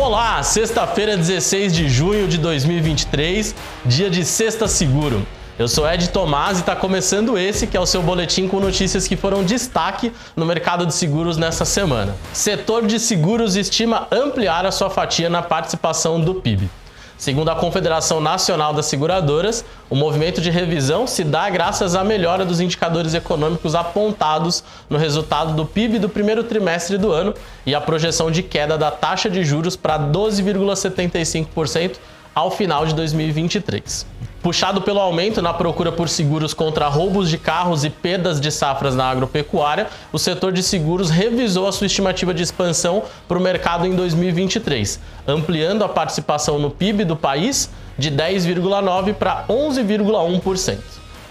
Olá, sexta-feira, 16 de junho de 2023, dia de Sexta Seguro. Eu sou Ed Tomás e está começando esse que é o seu boletim com notícias que foram destaque no mercado de seguros nessa semana. Setor de seguros estima ampliar a sua fatia na participação do PIB. Segundo a Confederação Nacional das Seguradoras, o movimento de revisão se dá graças à melhora dos indicadores econômicos apontados no resultado do PIB do primeiro trimestre do ano e a projeção de queda da taxa de juros para 12,75% ao final de 2023. Puxado pelo aumento na procura por seguros contra roubos de carros e perdas de safras na agropecuária, o setor de seguros revisou a sua estimativa de expansão para o mercado em 2023, ampliando a participação no PIB do país de 10,9% para 11,1%.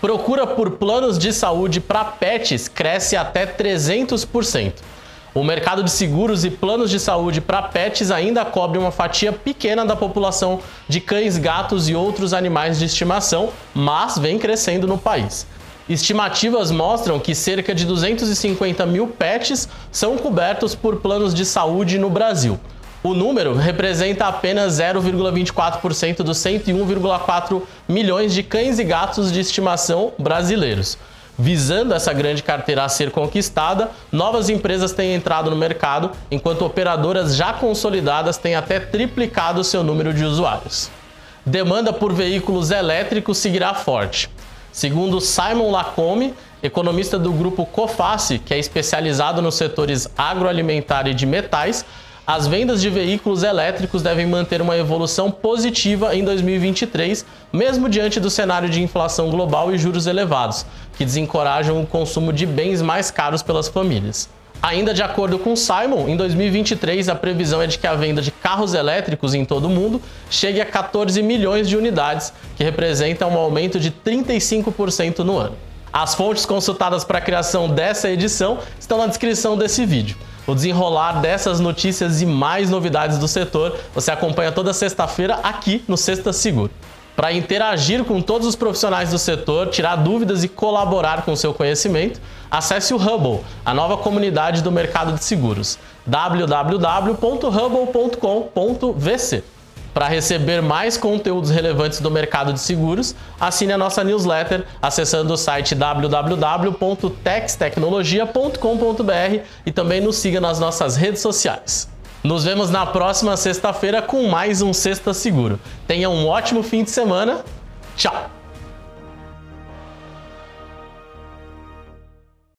Procura por planos de saúde para pets cresce até 300%. O mercado de seguros e planos de saúde para pets ainda cobre uma fatia pequena da população de cães, gatos e outros animais de estimação, mas vem crescendo no país. Estimativas mostram que cerca de 250 mil pets são cobertos por planos de saúde no Brasil. O número representa apenas 0,24% dos 101,4 milhões de cães e gatos de estimação brasileiros. Visando essa grande carteira a ser conquistada, novas empresas têm entrado no mercado, enquanto operadoras já consolidadas têm até triplicado seu número de usuários. Demanda por veículos elétricos seguirá forte. Segundo Simon Lacombe, economista do grupo Coface, que é especializado nos setores agroalimentar e de metais, as vendas de veículos elétricos devem manter uma evolução positiva em 2023, mesmo diante do cenário de inflação global e juros elevados, que desencorajam o consumo de bens mais caros pelas famílias. Ainda de acordo com Simon, em 2023 a previsão é de que a venda de carros elétricos em todo o mundo chegue a 14 milhões de unidades, que representa um aumento de 35% no ano. As fontes consultadas para a criação dessa edição estão na descrição desse vídeo. O desenrolar dessas notícias e mais novidades do setor você acompanha toda sexta-feira aqui no Sexta Seguro. Para interagir com todos os profissionais do setor, tirar dúvidas e colaborar com o seu conhecimento, acesse o Hubble, a nova comunidade do mercado de seguros, www.hubble.com.vc. Para receber mais conteúdos relevantes do mercado de seguros, assine a nossa newsletter acessando o site www.textecnologia.com.br e também nos siga nas nossas redes sociais. Nos vemos na próxima sexta-feira com mais um Sexta Seguro. Tenha um ótimo fim de semana. Tchau!